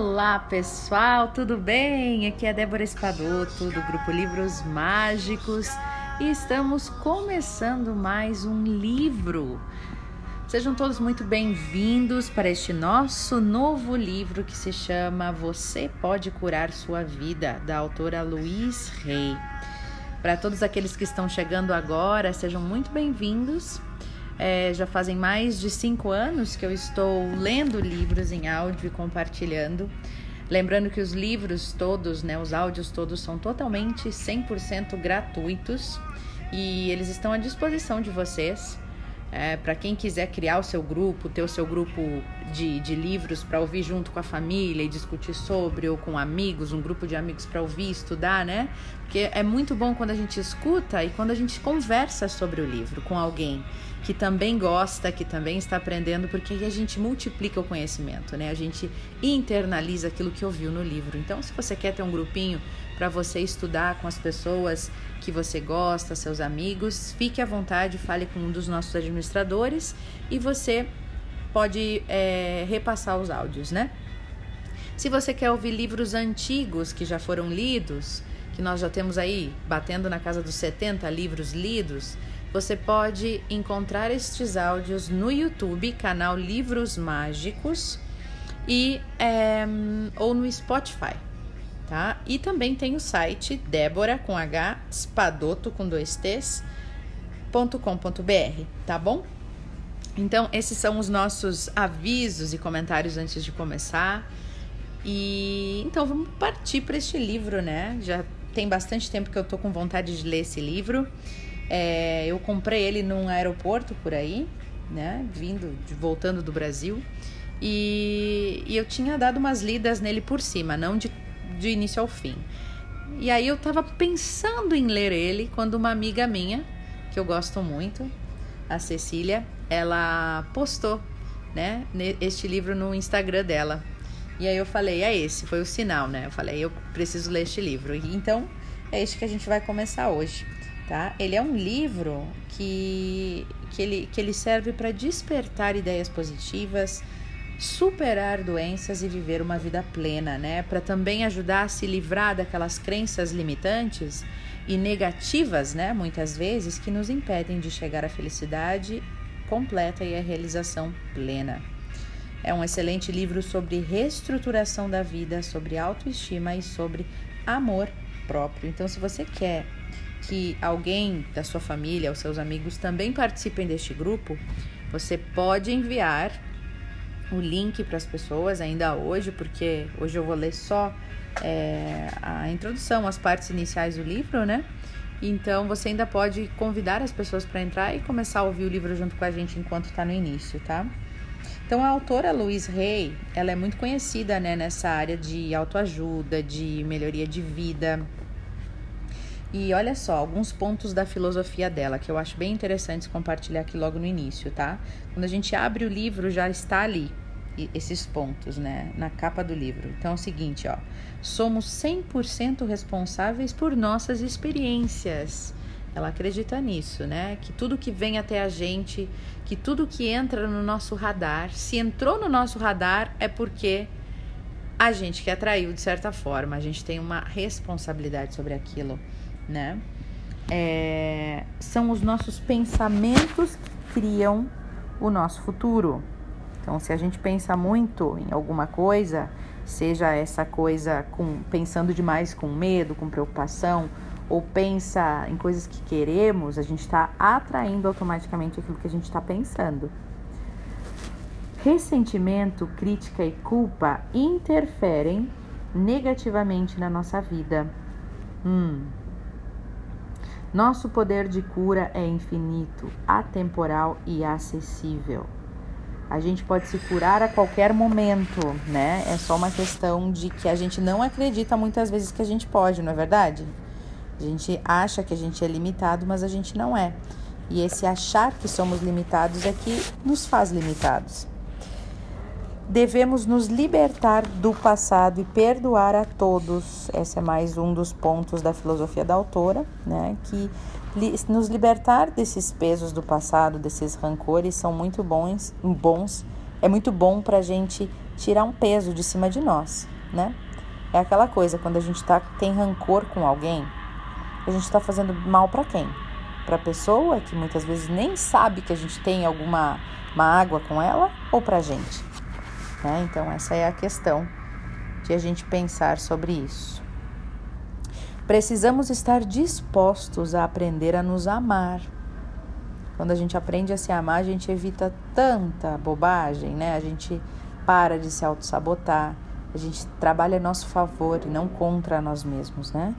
Olá pessoal, tudo bem? Aqui é Débora Espadoto do grupo Livros Mágicos e estamos começando mais um livro. Sejam todos muito bem-vindos para este nosso novo livro que se chama Você Pode Curar Sua Vida, da autora Luiz Rey. Para todos aqueles que estão chegando agora, sejam muito bem-vindos. É, já fazem mais de cinco anos que eu estou lendo livros em áudio e compartilhando. Lembrando que os livros todos, né, os áudios todos são totalmente 100% gratuitos e eles estão à disposição de vocês. É, para quem quiser criar o seu grupo, ter o seu grupo de, de livros para ouvir junto com a família e discutir sobre, ou com amigos, um grupo de amigos para ouvir, estudar, né? Porque é muito bom quando a gente escuta e quando a gente conversa sobre o livro com alguém que também gosta, que também está aprendendo, porque aí a gente multiplica o conhecimento, né? A gente internaliza aquilo que ouviu no livro. Então, se você quer ter um grupinho para você estudar com as pessoas que você gosta, seus amigos, fique à vontade, fale com um dos nossos administradores e você pode é, repassar os áudios, né? Se você quer ouvir livros antigos que já foram lidos, que nós já temos aí batendo na casa dos 70 livros lidos, você pode encontrar estes áudios no YouTube, canal Livros Mágicos, e é, ou no Spotify, tá? E também tem o site Débora com H Spadoto com dois T's .com.br, tá bom? Então, esses são os nossos avisos e comentários antes de começar. E então vamos partir para este livro, né? Já tem bastante tempo que eu tô com vontade de ler esse livro. É, eu comprei ele num aeroporto por aí, né? Vindo, voltando do Brasil. E, e eu tinha dado umas lidas nele por cima, não de, de início ao fim. E aí eu tava pensando em ler ele quando uma amiga minha, que eu gosto muito, a Cecília, ela postou, né, este livro no Instagram dela. E aí eu falei, é esse, foi o sinal, né? Eu falei, eu preciso ler este livro. Então é este que a gente vai começar hoje tá? Ele é um livro que, que, ele, que ele serve para despertar ideias positivas, superar doenças e viver uma vida plena, né? Para também ajudar a se livrar daquelas crenças limitantes e negativas, né? Muitas vezes que nos impedem de chegar à felicidade completa e à realização plena. É um excelente livro sobre reestruturação da vida, sobre autoestima e sobre amor próprio. Então, se você quer que alguém da sua família ou seus amigos também participem deste grupo, você pode enviar o link para as pessoas ainda hoje, porque hoje eu vou ler só é, a introdução, as partes iniciais do livro, né? Então você ainda pode convidar as pessoas para entrar e começar a ouvir o livro junto com a gente enquanto está no início, tá? Então a autora Louise Hay, ela é muito conhecida né, nessa área de autoajuda, de melhoria de vida, e olha só, alguns pontos da filosofia dela que eu acho bem interessantes compartilhar aqui logo no início, tá? Quando a gente abre o livro, já está ali esses pontos, né, na capa do livro. Então é o seguinte, ó: somos 100% responsáveis por nossas experiências. Ela acredita nisso, né? Que tudo que vem até a gente, que tudo que entra no nosso radar, se entrou no nosso radar é porque a gente que atraiu de certa forma, a gente tem uma responsabilidade sobre aquilo né? É, são os nossos pensamentos que criam o nosso futuro. Então, se a gente pensa muito em alguma coisa, seja essa coisa com pensando demais com medo, com preocupação, ou pensa em coisas que queremos, a gente está atraindo automaticamente aquilo que a gente está pensando. Ressentimento, crítica e culpa interferem negativamente na nossa vida. Hum, nosso poder de cura é infinito, atemporal e acessível. A gente pode se curar a qualquer momento, né? É só uma questão de que a gente não acredita muitas vezes que a gente pode, não é verdade? A gente acha que a gente é limitado, mas a gente não é. E esse achar que somos limitados é que nos faz limitados devemos nos libertar do passado e perdoar a todos. Esse é mais um dos pontos da filosofia da autora, né? Que nos libertar desses pesos do passado, desses rancores, são muito bons. bons. É muito bom para a gente tirar um peso de cima de nós, né? É aquela coisa, quando a gente tá, tem rancor com alguém, a gente está fazendo mal para quem? Para a pessoa que muitas vezes nem sabe que a gente tem alguma mágoa com ela ou para a gente? Né? Então, essa é a questão de a gente pensar sobre isso. Precisamos estar dispostos a aprender a nos amar. Quando a gente aprende a se amar, a gente evita tanta bobagem, né? A gente para de se auto-sabotar, a gente trabalha a nosso favor e não contra nós mesmos, né?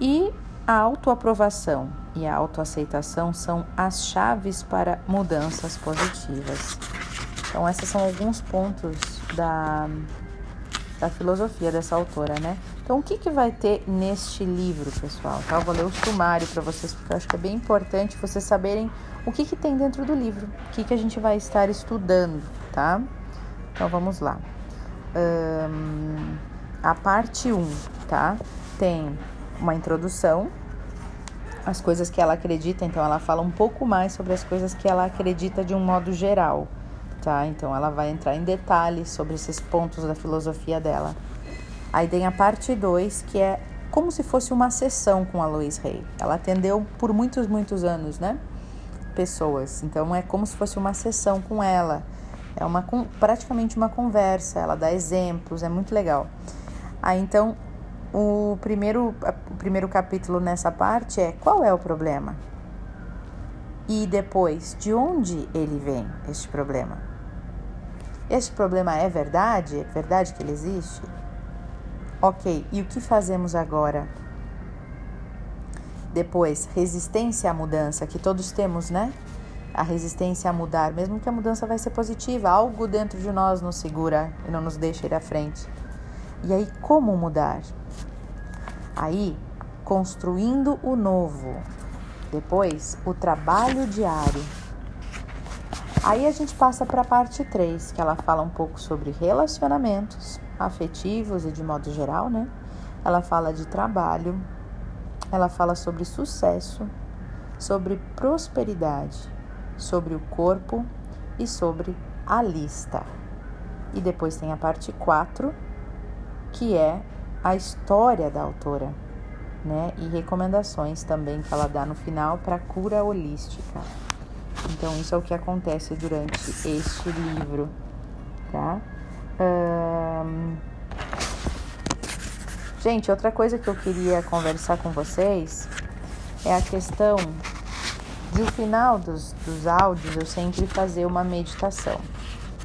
E a autoaprovação e a autoaceitação são as chaves para mudanças positivas. Então, esses são alguns pontos da, da filosofia dessa autora, né? Então, o que, que vai ter neste livro, pessoal? Tá? Eu vou ler o sumário para vocês, porque eu acho que é bem importante vocês saberem o que, que tem dentro do livro, o que, que a gente vai estar estudando, tá? Então, vamos lá. Um, a parte 1, tá? Tem uma introdução, as coisas que ela acredita, então ela fala um pouco mais sobre as coisas que ela acredita de um modo geral tá? Então ela vai entrar em detalhes sobre esses pontos da filosofia dela. Aí tem a parte 2, que é como se fosse uma sessão com a Lois Rey. Ela atendeu por muitos, muitos anos, né? Pessoas. Então é como se fosse uma sessão com ela. É uma praticamente uma conversa, ela dá exemplos, é muito legal. Aí então o primeiro, o primeiro capítulo nessa parte é qual é o problema? E depois, de onde ele vem, este problema? Este problema é verdade? É verdade que ele existe? Ok, e o que fazemos agora? Depois, resistência à mudança, que todos temos, né? A resistência a mudar, mesmo que a mudança vai ser positiva, algo dentro de nós nos segura e não nos deixa ir à frente. E aí, como mudar? Aí, construindo o novo. Depois, o trabalho diário Aí a gente passa para a parte 3, que ela fala um pouco sobre relacionamentos afetivos e de modo geral, né? Ela fala de trabalho, ela fala sobre sucesso, sobre prosperidade, sobre o corpo e sobre a lista. E depois tem a parte 4, que é a história da autora, né? E recomendações também que ela dá no final para cura holística. Então, isso é o que acontece durante este livro, tá? Gente, outra coisa que eu queria conversar com vocês é a questão de o final dos, dos áudios eu sempre fazer uma meditação,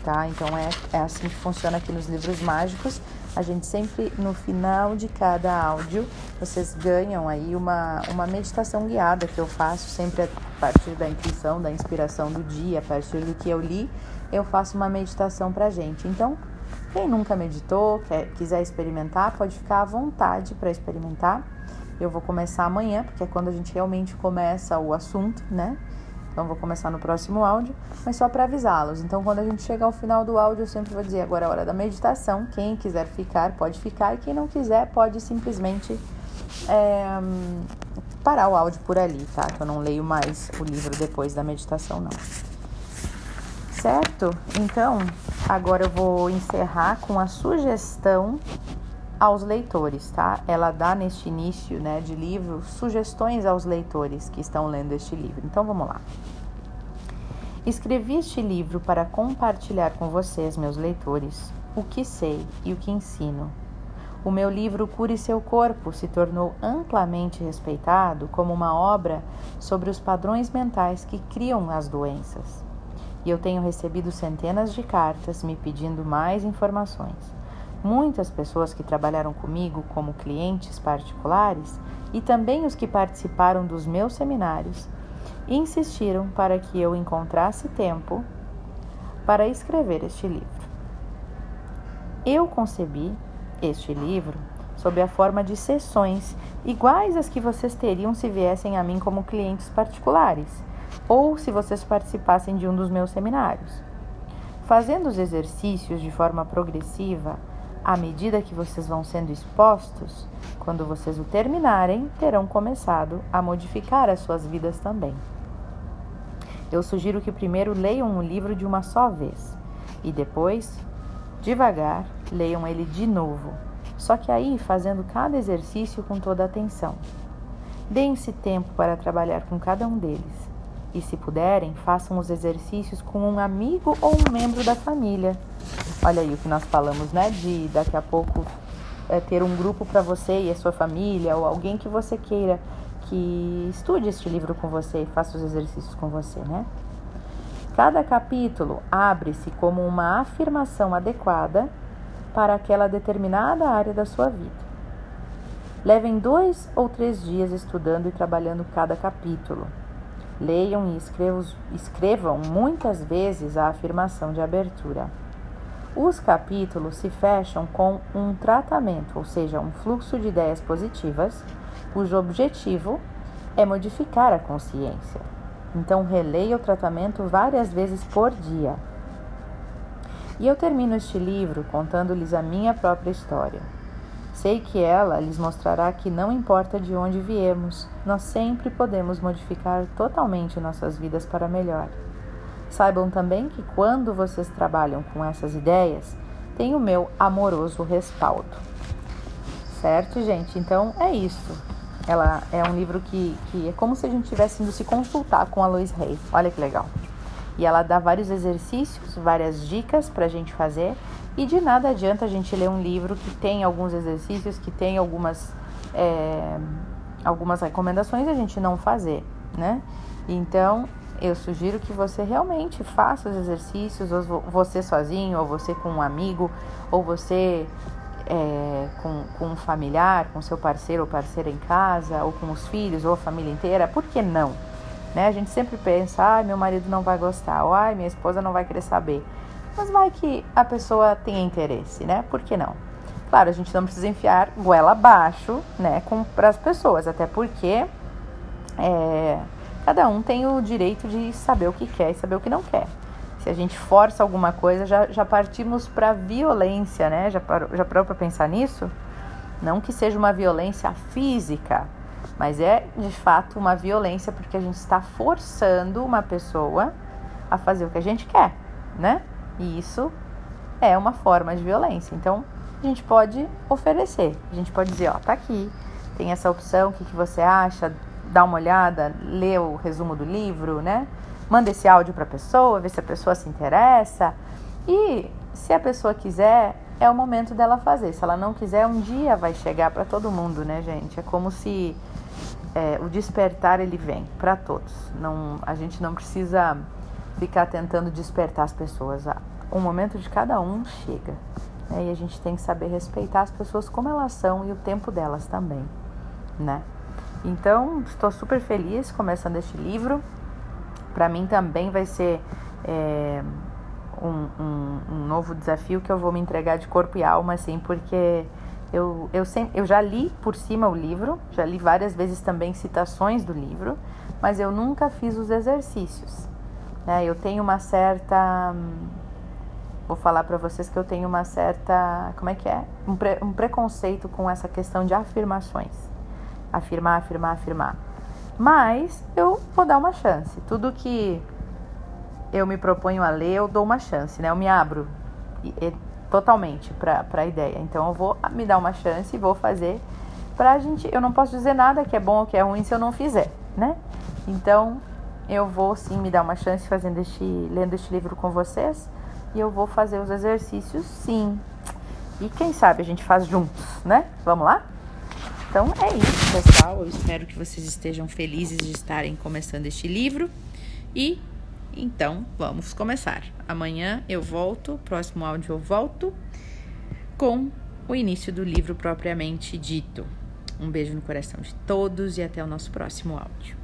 tá? Então é, é assim que funciona aqui nos livros mágicos. A gente sempre, no final de cada áudio, vocês ganham aí uma, uma meditação guiada que eu faço sempre a partir da intuição, da inspiração do dia, a partir do que eu li, eu faço uma meditação pra gente. Então, quem nunca meditou, quer, quiser experimentar, pode ficar à vontade para experimentar. Eu vou começar amanhã, porque é quando a gente realmente começa o assunto, né? Então vou começar no próximo áudio, mas só para avisá-los. Então quando a gente chegar ao final do áudio, eu sempre vou dizer agora é a hora da meditação. Quem quiser ficar, pode ficar, e quem não quiser, pode simplesmente é, parar o áudio por ali, tá? Que eu não leio mais o livro depois da meditação, não. Certo? Então, agora eu vou encerrar com a sugestão aos leitores, tá? Ela dá neste início, né, de livro sugestões aos leitores que estão lendo este livro. Então vamos lá. Escrevi este livro para compartilhar com vocês, meus leitores, o que sei e o que ensino. O meu livro Cure Seu Corpo se tornou amplamente respeitado como uma obra sobre os padrões mentais que criam as doenças. E eu tenho recebido centenas de cartas me pedindo mais informações. Muitas pessoas que trabalharam comigo como clientes particulares e também os que participaram dos meus seminários insistiram para que eu encontrasse tempo para escrever este livro. Eu concebi este livro sob a forma de sessões iguais às que vocês teriam se viessem a mim como clientes particulares ou se vocês participassem de um dos meus seminários. Fazendo os exercícios de forma progressiva, à medida que vocês vão sendo expostos, quando vocês o terminarem, terão começado a modificar as suas vidas também. Eu sugiro que primeiro leiam um livro de uma só vez e depois devagar, leiam ele de novo. Só que aí fazendo cada exercício com toda atenção. Deem-se tempo para trabalhar com cada um deles. E se puderem, façam os exercícios com um amigo ou um membro da família. Olha aí o que nós falamos, né? De daqui a pouco é, ter um grupo para você e a sua família, ou alguém que você queira que estude este livro com você e faça os exercícios com você, né? Cada capítulo abre-se como uma afirmação adequada para aquela determinada área da sua vida. Levem dois ou três dias estudando e trabalhando cada capítulo. Leiam e escrevam, escrevam muitas vezes a afirmação de abertura. Os capítulos se fecham com um tratamento, ou seja, um fluxo de ideias positivas, cujo objetivo é modificar a consciência. Então, releia o tratamento várias vezes por dia. E eu termino este livro contando-lhes a minha própria história. Sei que ela lhes mostrará que não importa de onde viemos, nós sempre podemos modificar totalmente nossas vidas para melhor. Saibam também que quando vocês trabalham com essas ideias, tem o meu amoroso respaldo. Certo, gente? Então é isso. Ela é um livro que, que é como se a gente tivesse indo se consultar com a Lois Rey. Olha que legal. E ela dá vários exercícios, várias dicas para a gente fazer. E de nada adianta a gente ler um livro que tem alguns exercícios, que tem algumas, é, algumas recomendações e a gente não fazer, né? Então, eu sugiro que você realmente faça os exercícios, ou você sozinho, ou você com um amigo, ou você é, com, com um familiar, com seu parceiro ou parceira em casa, ou com os filhos, ou a família inteira, por que não? Né? A gente sempre pensa, ai, meu marido não vai gostar, ou ai, minha esposa não vai querer saber. Mas vai que a pessoa tenha interesse, né? Por que não? Claro, a gente não precisa enfiar goela abaixo, né, para as pessoas, até porque é, cada um tem o direito de saber o que quer e saber o que não quer. Se a gente força alguma coisa, já, já partimos para violência, né? Já parou, já parou para pensar nisso? Não que seja uma violência física, mas é de fato uma violência porque a gente está forçando uma pessoa a fazer o que a gente quer, né? E isso é uma forma de violência. Então, a gente pode oferecer, a gente pode dizer, ó, tá aqui, tem essa opção, o que, que você acha? Dá uma olhada, lê o resumo do livro, né? Manda esse áudio para a pessoa, vê se a pessoa se interessa. E se a pessoa quiser, é o momento dela fazer. Se ela não quiser, um dia vai chegar para todo mundo, né, gente? É como se é, o despertar ele vem para todos. Não, a gente não precisa ficar tentando despertar as pessoas. O momento de cada um chega. Né? E a gente tem que saber respeitar as pessoas como elas são e o tempo delas também, né? Então, estou super feliz começando este livro. Para mim também vai ser é, um, um, um, novo desafio que eu vou me entregar de corpo e alma, assim, porque eu, eu, eu já li por cima o livro, já li várias vezes também citações do livro, mas eu nunca fiz os exercícios. Né? Eu tenho uma certa. Vou falar para vocês que eu tenho uma certa. Como é que é? Um, pre, um preconceito com essa questão de afirmações afirmar, afirmar, afirmar. Mas eu vou dar uma chance. Tudo que eu me proponho a ler, eu dou uma chance, né? Eu me abro e, e, totalmente para a ideia. Então eu vou me dar uma chance e vou fazer pra gente. Eu não posso dizer nada que é bom ou que é ruim se eu não fizer, né? Então eu vou sim me dar uma chance fazendo este, lendo este livro com vocês e eu vou fazer os exercícios sim. E quem sabe a gente faz juntos, né? Vamos lá? Então é isso, pessoal. Eu espero que vocês estejam felizes de estarem começando este livro. E então vamos começar. Amanhã eu volto, próximo áudio eu volto com o início do livro propriamente dito. Um beijo no coração de todos e até o nosso próximo áudio.